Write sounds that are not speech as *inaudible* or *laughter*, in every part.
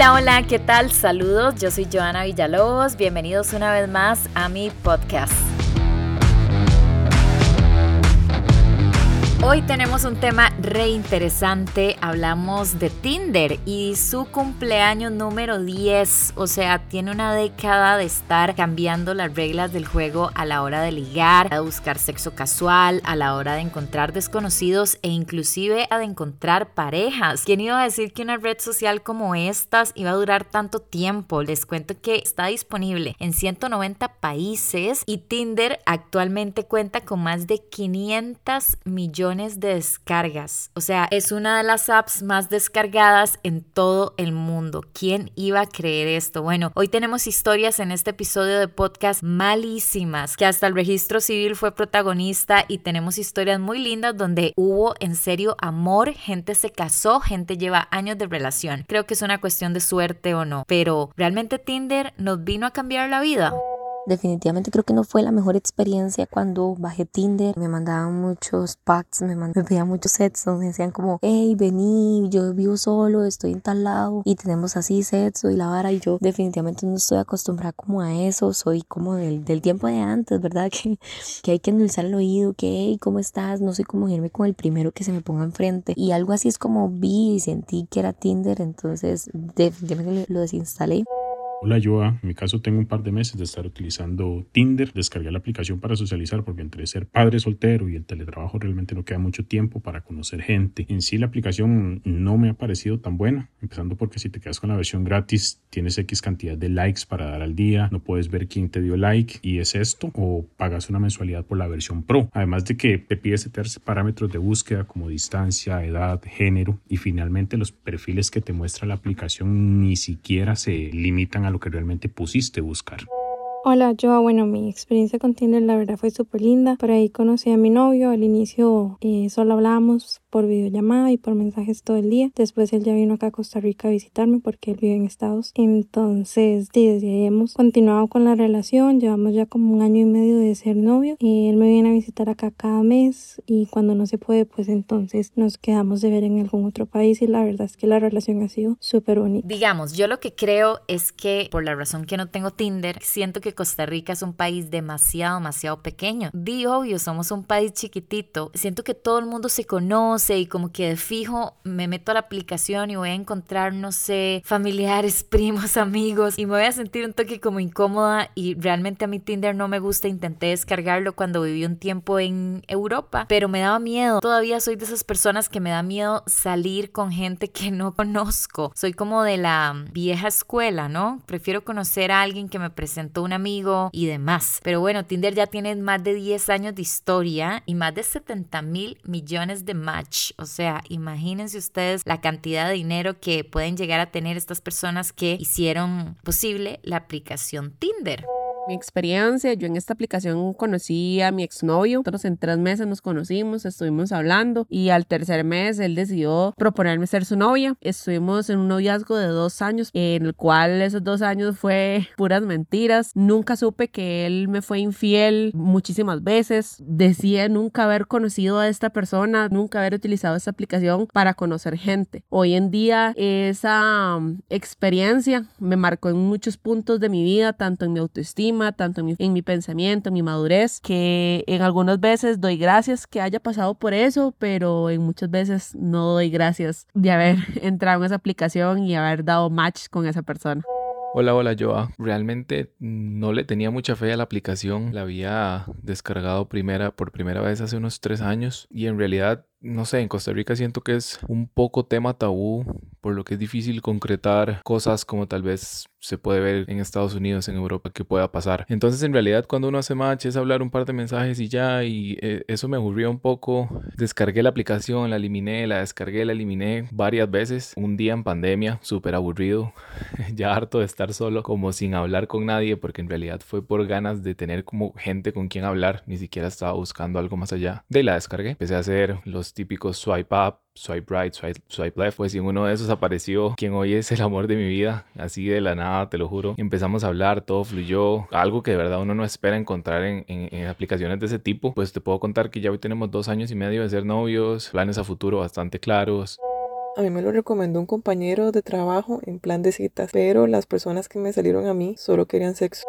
Hola, hola, ¿qué tal? Saludos, yo soy Joana Villalobos, bienvenidos una vez más a mi podcast. Hoy tenemos un tema re interesante. Hablamos de Tinder y su cumpleaños número 10. O sea, tiene una década de estar cambiando las reglas del juego a la hora de ligar, a buscar sexo casual, a la hora de encontrar desconocidos e inclusive a de encontrar parejas. ¿Quién iba a decir que una red social como estas iba a durar tanto tiempo? Les cuento que está disponible en 190 países y Tinder actualmente cuenta con más de 500 millones de descargas. O sea, es una de las apps más descargadas en todo el mundo. ¿Quién iba a creer esto? Bueno, hoy tenemos historias en este episodio de podcast malísimas, que hasta el registro civil fue protagonista y tenemos historias muy lindas donde hubo en serio amor, gente se casó, gente lleva años de relación. Creo que es una cuestión de suerte o no, pero ¿realmente Tinder nos vino a cambiar la vida? Definitivamente creo que no fue la mejor experiencia cuando bajé Tinder. Me mandaban muchos packs, me, me pedían muchos sets donde decían como, hey, vení, yo vivo solo, estoy en tal lado y tenemos así sets y la vara y yo definitivamente no estoy acostumbrada como a eso, soy como del, del tiempo de antes, ¿verdad? *laughs* Que, que hay que endulzar el oído, que, hey, ¿cómo estás? No soy como irme con el primero que se me ponga enfrente. Y algo así es como vi y sentí que era Tinder, entonces definitivamente lo desinstalé. Hola Joa, en mi caso tengo un par de meses de estar utilizando Tinder, descargué la aplicación para socializar porque entre ser padre soltero y el teletrabajo realmente no queda mucho tiempo para conocer gente. En sí la aplicación no me ha parecido tan buena, empezando porque si te quedas con la versión gratis tienes X cantidad de likes para dar al día, no puedes ver quién te dio like y es esto o pagas una mensualidad por la versión Pro. Además de que te pide setear parámetros de búsqueda como distancia, edad, género y finalmente los perfiles que te muestra la aplicación ni siquiera se limitan a lo que realmente pusiste buscar. Hola, yo, bueno, mi experiencia con Tinder la verdad fue súper linda. Por ahí conocí a mi novio. Al inicio eh, solo hablábamos por videollamada y por mensajes todo el día. Después él ya vino acá a Costa Rica a visitarme porque él vive en Estados. Entonces, desde ahí hemos continuado con la relación. Llevamos ya como un año y medio de ser novio. Y él me viene a visitar acá cada mes y cuando no se puede, pues entonces nos quedamos de ver en algún otro país y la verdad es que la relación ha sido súper bonita. Digamos, yo lo que creo es que por la razón que no tengo Tinder, siento que Costa Rica es un país demasiado, demasiado pequeño. Di obvio, somos un país chiquitito. Siento que todo el mundo se conoce y como que de fijo me meto a la aplicación y voy a encontrar, no sé, familiares, *laughs* primos, amigos y me voy a sentir un toque como incómoda y realmente a mi Tinder no me gusta. Intenté descargarlo cuando viví un tiempo en Europa, pero me daba miedo. Todavía soy de esas personas que me da miedo salir con gente que no conozco. Soy como de la vieja escuela, ¿no? Prefiero conocer a alguien que me presentó una amigo y demás. Pero bueno, Tinder ya tiene más de 10 años de historia y más de 70 mil millones de match. O sea, imagínense ustedes la cantidad de dinero que pueden llegar a tener estas personas que hicieron posible la aplicación Tinder mi experiencia, yo en esta aplicación conocí a mi exnovio, nosotros en tres meses nos conocimos, estuvimos hablando y al tercer mes él decidió proponerme ser su novia. Estuvimos en un noviazgo de dos años, en el cual esos dos años fue *laughs* puras mentiras. Nunca supe que él me fue infiel muchísimas veces. Decía nunca haber conocido a esta persona, nunca haber utilizado esta aplicación para conocer gente. Hoy en día esa um, experiencia me marcó en muchos puntos de mi vida, tanto en mi autoestima, tanto en mi, pensamiento, en mi madurez, que en algunas veces doy gracias que haya pasado por eso, pero en muchas veces no doy gracias de haber *laughs* entrado en esa aplicación y haber dado match con esa persona. Hola, hola Joa. Realmente no le tenía mucha fe a la aplicación. La había descargado primera, por primera vez hace unos tres años y en realidad no sé, en Costa Rica siento que es un poco tema tabú, por lo que es difícil concretar cosas como tal vez se puede ver en Estados Unidos, en Europa, que pueda pasar. Entonces, en realidad, cuando uno hace match es hablar un par de mensajes y ya, y eh, eso me aburrió un poco. Descargué la aplicación, la eliminé, la descargué, la eliminé varias veces. Un día en pandemia, súper aburrido, *laughs* ya harto de estar solo, como sin hablar con nadie, porque en realidad fue por ganas de tener como gente con quien hablar, ni siquiera estaba buscando algo más allá. De la descargué, empecé a hacer los típicos swipe up, swipe right, swipe, left. Pues en uno de esos apareció quien hoy es el amor de mi vida, así de la nada, te lo juro. Empezamos a hablar, todo fluyó, algo que de verdad uno no espera encontrar en, en, aplicaciones de ese tipo. Pues te puedo contar que ya hoy tenemos dos años y medio de ser novios, planes a futuro bastante claros. a mí me lo recomendó un compañero de trabajo en plan de citas, pero las personas que me salieron a mí solo querían sexo.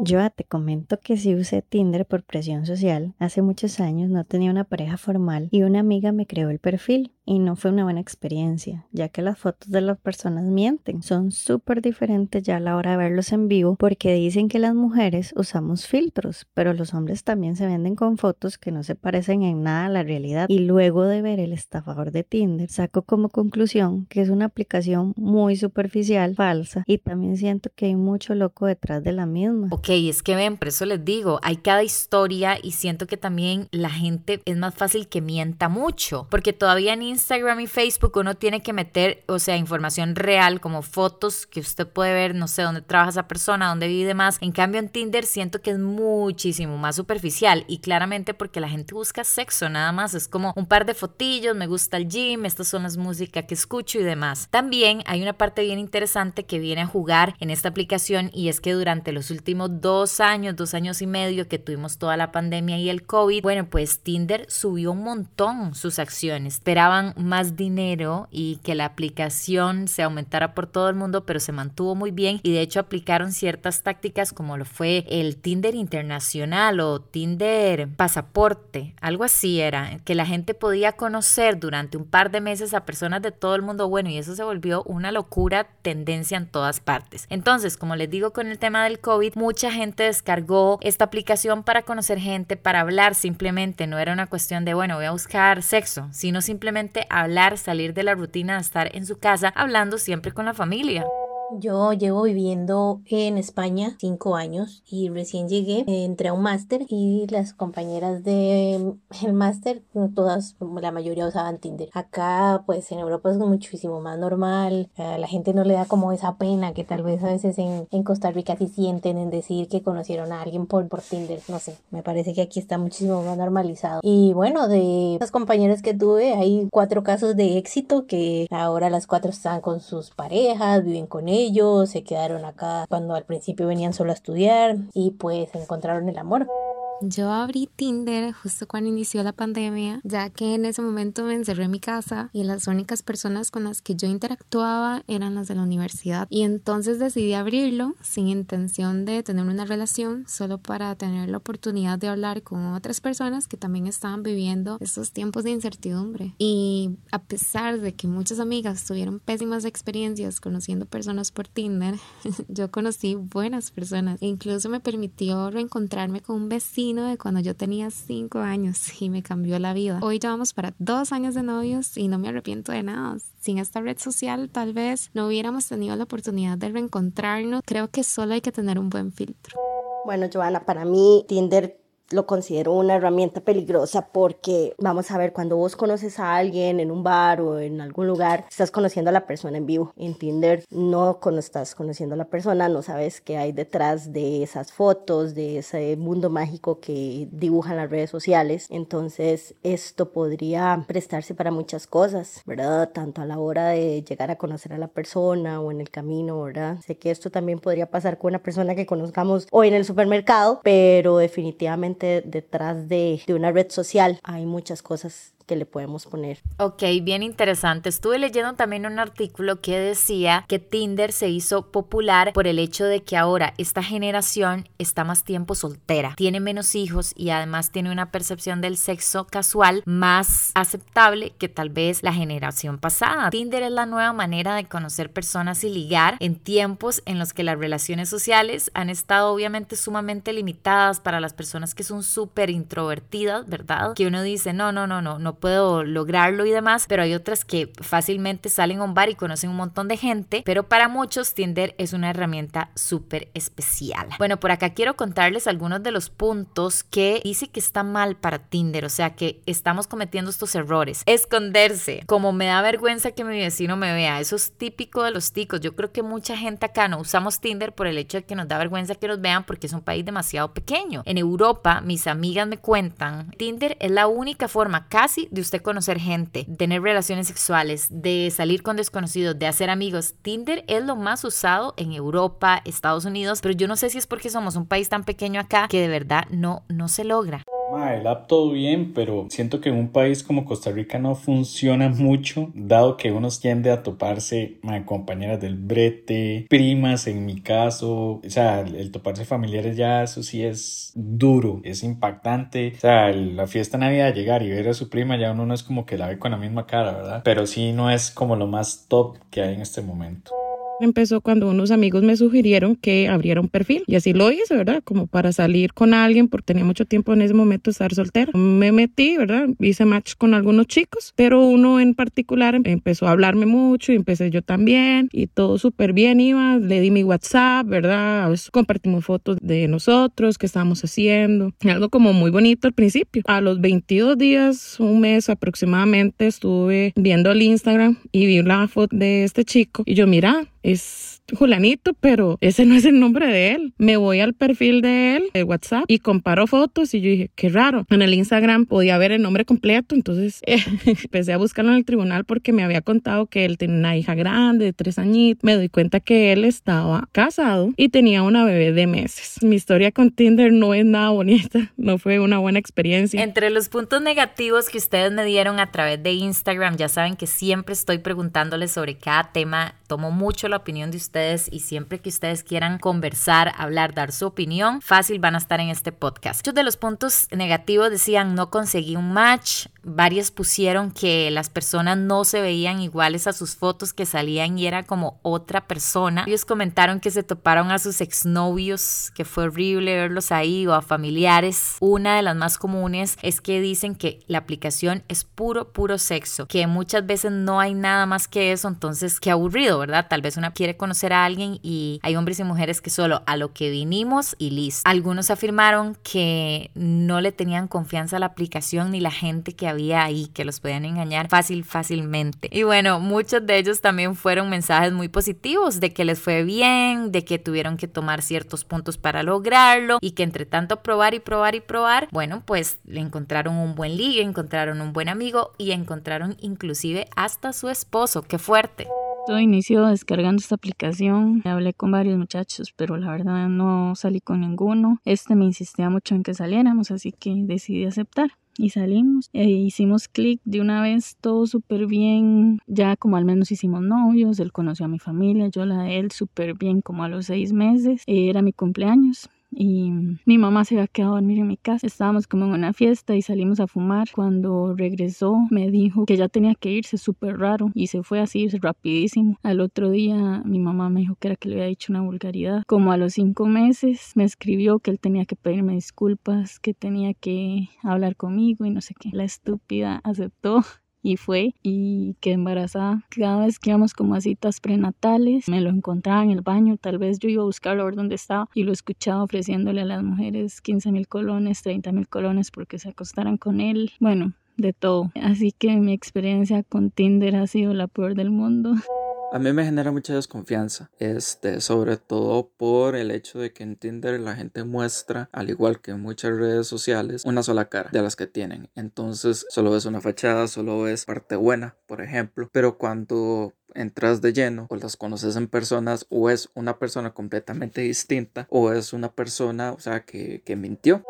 Yo te comento que sí usé Tinder por presión social. Hace muchos años no tenía una pareja formal y una amiga me creó el perfil y no fue una buena experiencia, ya que las fotos de las personas mienten. Son súper diferentes ya a la hora de verlos en vivo porque dicen que las mujeres usamos filtros, pero los hombres también se venden con fotos que no se parecen en nada a la realidad. Y luego de ver el estafador de Tinder, saco como conclusión que es una aplicación muy superficial, falsa, y también siento que hay mucho loco detrás de la misma. Ok, es que ven, por eso les digo, hay cada historia y siento que también la gente es más fácil que mienta mucho, porque todavía ni Instagram y Facebook uno tiene que meter, o sea, información real como fotos que usted puede ver, no sé, dónde trabaja esa persona, dónde vive y demás. En cambio en Tinder siento que es muchísimo más superficial y claramente porque la gente busca sexo nada más, es como un par de fotillos, me gusta el gym, estas son las músicas que escucho y demás. También hay una parte bien interesante que viene a jugar en esta aplicación y es que durante los últimos dos años, dos años y medio que tuvimos toda la pandemia y el COVID, bueno, pues Tinder subió un montón sus acciones. Esperaban más dinero y que la aplicación se aumentara por todo el mundo, pero se mantuvo muy bien. Y de hecho aplicaron ciertas tácticas como lo fue el Tinder internacional o Tinder pasaporte, algo así era, que la gente podía conocer durante un par de meses a personas de todo el mundo, bueno, y eso se volvió una locura, tendencia en todas partes. Entonces, como les digo con el tema del COVID, mucha gente descargó esta aplicación para conocer gente, para hablar. Simplemente, no era una cuestión de, bueno, voy a buscar sexo, sino simplemente hablar, salir de la rutina estar en su casa, hablando siempre con la familia. Yo llevo viviendo en España cinco años y recién llegué, entré a un máster y las compañeras del el máster, todas, la mayoría usaban Tinder. Acá, pues en Europa es muchísimo más normal, a la gente no le da como esa pena que tal vez a veces en, en Costa Rica sí sienten en decir que conocieron a alguien por, por Tinder, no sé, me parece que aquí está muchísimo más normalizado. Y bueno, de las compañeras que tuve, hay cuatro casos de éxito que ahora las cuatro están con sus parejas, viven con ellos ellos, se quedaron acá cuando al principio venían solo a estudiar y pues encontraron el amor. Yo abrí Tinder justo cuando inició la pandemia, ya que en ese momento me encerré en mi casa y las únicas personas con las que yo interactuaba eran las de la universidad. Y entonces decidí abrirlo sin intención de tener una relación, solo para tener la oportunidad de hablar con otras personas que también estaban viviendo estos tiempos de incertidumbre. Y a pesar de que muchas amigas tuvieron pésimas experiencias conociendo personas por Tinder, *laughs* yo conocí buenas personas e incluso me permitió reencontrarme con un vecino de cuando yo tenía cinco años *laughs* y me cambió la vida. Hoy llevamos para dos años de novios y no me arrepiento de nada. Sin esta red social tal vez no hubiéramos tenido la oportunidad de reencontrarnos. Creo que solo hay que tener un buen filtro. Bueno, Joana, para mí Tinder lo considero una herramienta peligrosa porque vamos a ver cuando vos conoces a alguien en un bar o en algún lugar estás conociendo a la persona en vivo en Tinder no estás conociendo a la persona no sabes qué hay detrás de esas fotos de ese mundo mágico que dibujan las redes sociales. Entonces esto podría prestarse para muchas cosas verdad tanto a la hora de llegar a conocer a la persona o en el camino verdad sé que esto también podría pasar con una persona que conozcamos hoy en el supermercado pero definitivamente detrás de, de una red social. Hay muchas cosas que le podemos poner. Ok, bien interesante. Estuve leyendo también un artículo que decía que Tinder se hizo popular por el hecho de que ahora esta generación está más tiempo soltera, tiene menos hijos y además tiene una percepción del sexo casual más aceptable que tal vez la generación pasada. Tinder es la nueva manera de conocer personas y ligar en tiempos en los que las relaciones sociales han estado obviamente sumamente limitadas para las personas que son súper introvertidas, ¿verdad? Que uno dice, no, no, no, no, no puedo lograrlo y demás, pero hay otras que fácilmente salen a un bar y conocen un montón de gente, pero para muchos Tinder es una herramienta súper especial. Bueno, por acá quiero contarles algunos de los puntos que dice que está mal para Tinder, o sea que estamos cometiendo estos errores. Esconderse, como me da vergüenza que mi vecino me vea, eso es típico de los ticos. Yo creo que mucha gente acá no usamos Tinder por el hecho de que nos da vergüenza que nos vean porque es un país demasiado pequeño. En Europa, mis amigas me cuentan, Tinder es la única forma casi de usted conocer gente, tener relaciones sexuales, de salir con desconocidos, de hacer amigos. Tinder es lo más usado en Europa, Estados Unidos, pero yo no sé si es porque somos un país tan pequeño acá que de verdad no, no se logra el app todo bien, pero siento que en un país como Costa Rica no funciona mucho, dado que uno tiende a toparse compañeras del brete, primas en mi caso, o sea, el, toparse familiares ya, eso sí es duro, es impactante, o sea, la fiesta navidad llegar y ver a su prima ya uno no es como que la ve con la misma cara, ¿verdad? Pero sí no es como lo más top que hay en este momento. Empezó cuando unos amigos me sugirieron que abriera un perfil y así lo hice, ¿verdad? Como para salir con alguien porque tenía mucho tiempo en ese momento estar soltera. Me metí, ¿verdad? Hice match con algunos chicos, pero uno en particular empezó a hablarme mucho y empecé yo también y todo súper bien iba. Le di mi WhatsApp, ¿verdad? Compartimos fotos de nosotros, qué estábamos haciendo. Algo como muy bonito al principio. A los 22 días, un mes aproximadamente, estuve viendo el Instagram y vi la foto de este chico y yo, mira, es Julanito, pero ese no es el nombre de él. Me voy al perfil de él, de WhatsApp, y comparo fotos y yo dije, qué raro. En el Instagram podía ver el nombre completo, entonces *laughs* empecé a buscarlo en el tribunal porque me había contado que él tenía una hija grande de tres añitos. Me doy cuenta que él estaba casado y tenía una bebé de meses. Mi historia con Tinder no es nada bonita, *laughs* no fue una buena experiencia. Entre los puntos negativos que ustedes me dieron a través de Instagram, ya saben que siempre estoy preguntándoles sobre cada tema, tomo mucho la opinión de ustedes y siempre que ustedes quieran conversar, hablar, dar su opinión, fácil van a estar en este podcast. Muchos de los puntos negativos decían no conseguí un match, varios pusieron que las personas no se veían iguales a sus fotos que salían y era como otra persona. Ellos comentaron que se toparon a sus exnovios, que fue horrible verlos ahí o a familiares. Una de las más comunes es que dicen que la aplicación es puro, puro sexo, que muchas veces no hay nada más que eso, entonces qué aburrido, ¿verdad? Tal vez una quiere conocer a alguien y hay hombres y mujeres que solo a lo que vinimos y listo. Algunos afirmaron que no le tenían confianza a la aplicación ni la gente que había ahí, que los podían engañar fácil, fácilmente. Y bueno, muchos de ellos también fueron mensajes muy positivos de que les fue bien, de que tuvieron que tomar ciertos puntos para lograrlo y que entre tanto probar y probar y probar, bueno, pues le encontraron un buen ligue, encontraron un buen amigo y encontraron inclusive hasta su esposo. Qué fuerte. Todo inicio descargando esta aplicación. Hablé con varios muchachos, pero la verdad no salí con ninguno. Este me insistía mucho en que saliéramos, así que decidí aceptar y salimos. E hicimos clic de una vez, todo súper bien. Ya como al menos hicimos novios, él conoció a mi familia, yo la de él súper bien como a los seis meses. Era mi cumpleaños y mi mamá se había quedado a dormir en mi casa. Estábamos como en una fiesta y salimos a fumar. Cuando regresó me dijo que ya tenía que irse súper raro y se fue así rapidísimo. Al otro día mi mamá me dijo que era que le había dicho una vulgaridad. Como a los cinco meses me escribió que él tenía que pedirme disculpas, que tenía que hablar conmigo y no sé qué. La estúpida aceptó y fue y quedé embarazada. Cada vez que íbamos como a citas prenatales, me lo encontraba en el baño, tal vez yo iba a buscarlo a ver dónde estaba y lo escuchaba ofreciéndole a las mujeres 15 mil colones, 30 mil colones porque se acostaran con él. Bueno, de todo. Así que mi experiencia con Tinder ha sido la peor del mundo. A mí me genera mucha desconfianza, este, sobre todo por el hecho de que en Tinder la gente muestra, al igual que en muchas redes sociales, una sola cara de las que tienen. Entonces solo ves una fachada, solo ves parte buena, por ejemplo. Pero cuando entras de lleno o las conoces en personas o es una persona completamente distinta o es una persona, o sea, que, que mintió.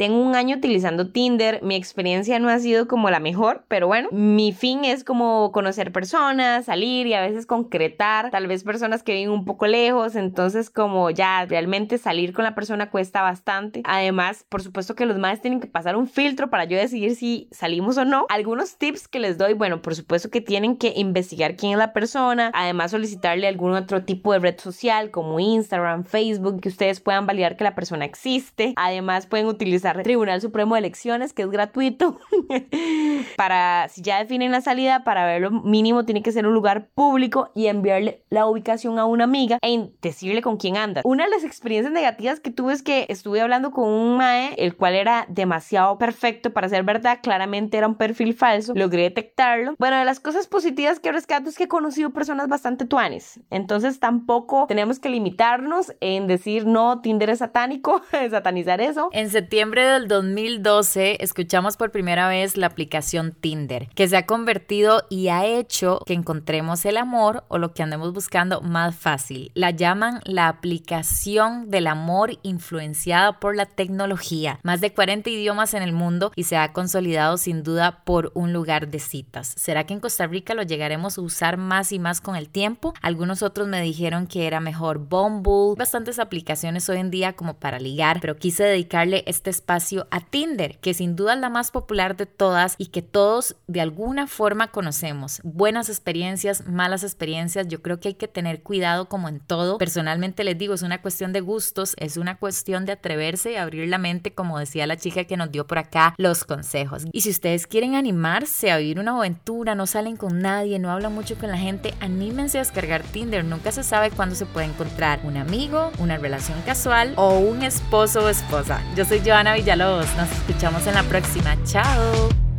Tengo un año utilizando Tinder, mi experiencia no ha sido como la mejor, pero bueno, mi fin es como conocer personas, salir y a veces concretar, tal vez personas que viven un poco lejos, entonces como ya realmente salir con la persona cuesta bastante. Además, por supuesto que los madres tienen que pasar un filtro para yo decidir si salimos o no. Algunos tips que les doy, bueno, por supuesto que tienen que investigar quién es la persona, además solicitarle algún otro tipo de red social como Instagram, Facebook, que ustedes puedan validar que la persona existe. Además pueden utilizar Tribunal Supremo de Elecciones, que es gratuito. *laughs* para, si ya definen la salida, para verlo mínimo tiene que ser un lugar público y enviarle la ubicación a una amiga e decirle con quién anda. Una de las experiencias negativas que tuve es que estuve hablando con un mae, el cual era demasiado perfecto para ser verdad, claramente era un perfil falso, logré detectarlo. Bueno, de las cosas positivas que rescato es que he conocido personas bastante tuanes, entonces tampoco tenemos que limitarnos en decir no, Tinder es satánico, *laughs* satanizar eso. En septiembre del 2012 escuchamos por primera vez la aplicación Tinder, que se ha convertido y ha hecho que encontremos el amor o lo que andemos buscando más fácil. La llaman la aplicación del amor influenciada por la tecnología. Más de 40 idiomas en el mundo y se ha consolidado sin duda por un lugar de citas. ¿Será que en Costa Rica lo llegaremos a usar más y más con el tiempo? Algunos otros me dijeron que era mejor Bumble, bastantes aplicaciones hoy en día como para ligar, pero quise dedicarle este a Tinder, que sin duda es la más popular de todas y que todos de alguna forma conocemos. Buenas experiencias, malas experiencias, yo creo que hay que tener cuidado como en todo. Personalmente les digo, es una cuestión de gustos, es una cuestión de atreverse y abrir la mente, como decía la chica que nos dio por acá los consejos. Y si ustedes quieren animarse a vivir una aventura, no salen con nadie, no hablan mucho con la gente, anímense a descargar Tinder, nunca se sabe cuándo se puede encontrar un amigo, una relación casual o un esposo o esposa. Yo soy Joana Villalobos, nos escuchamos en la próxima, chao.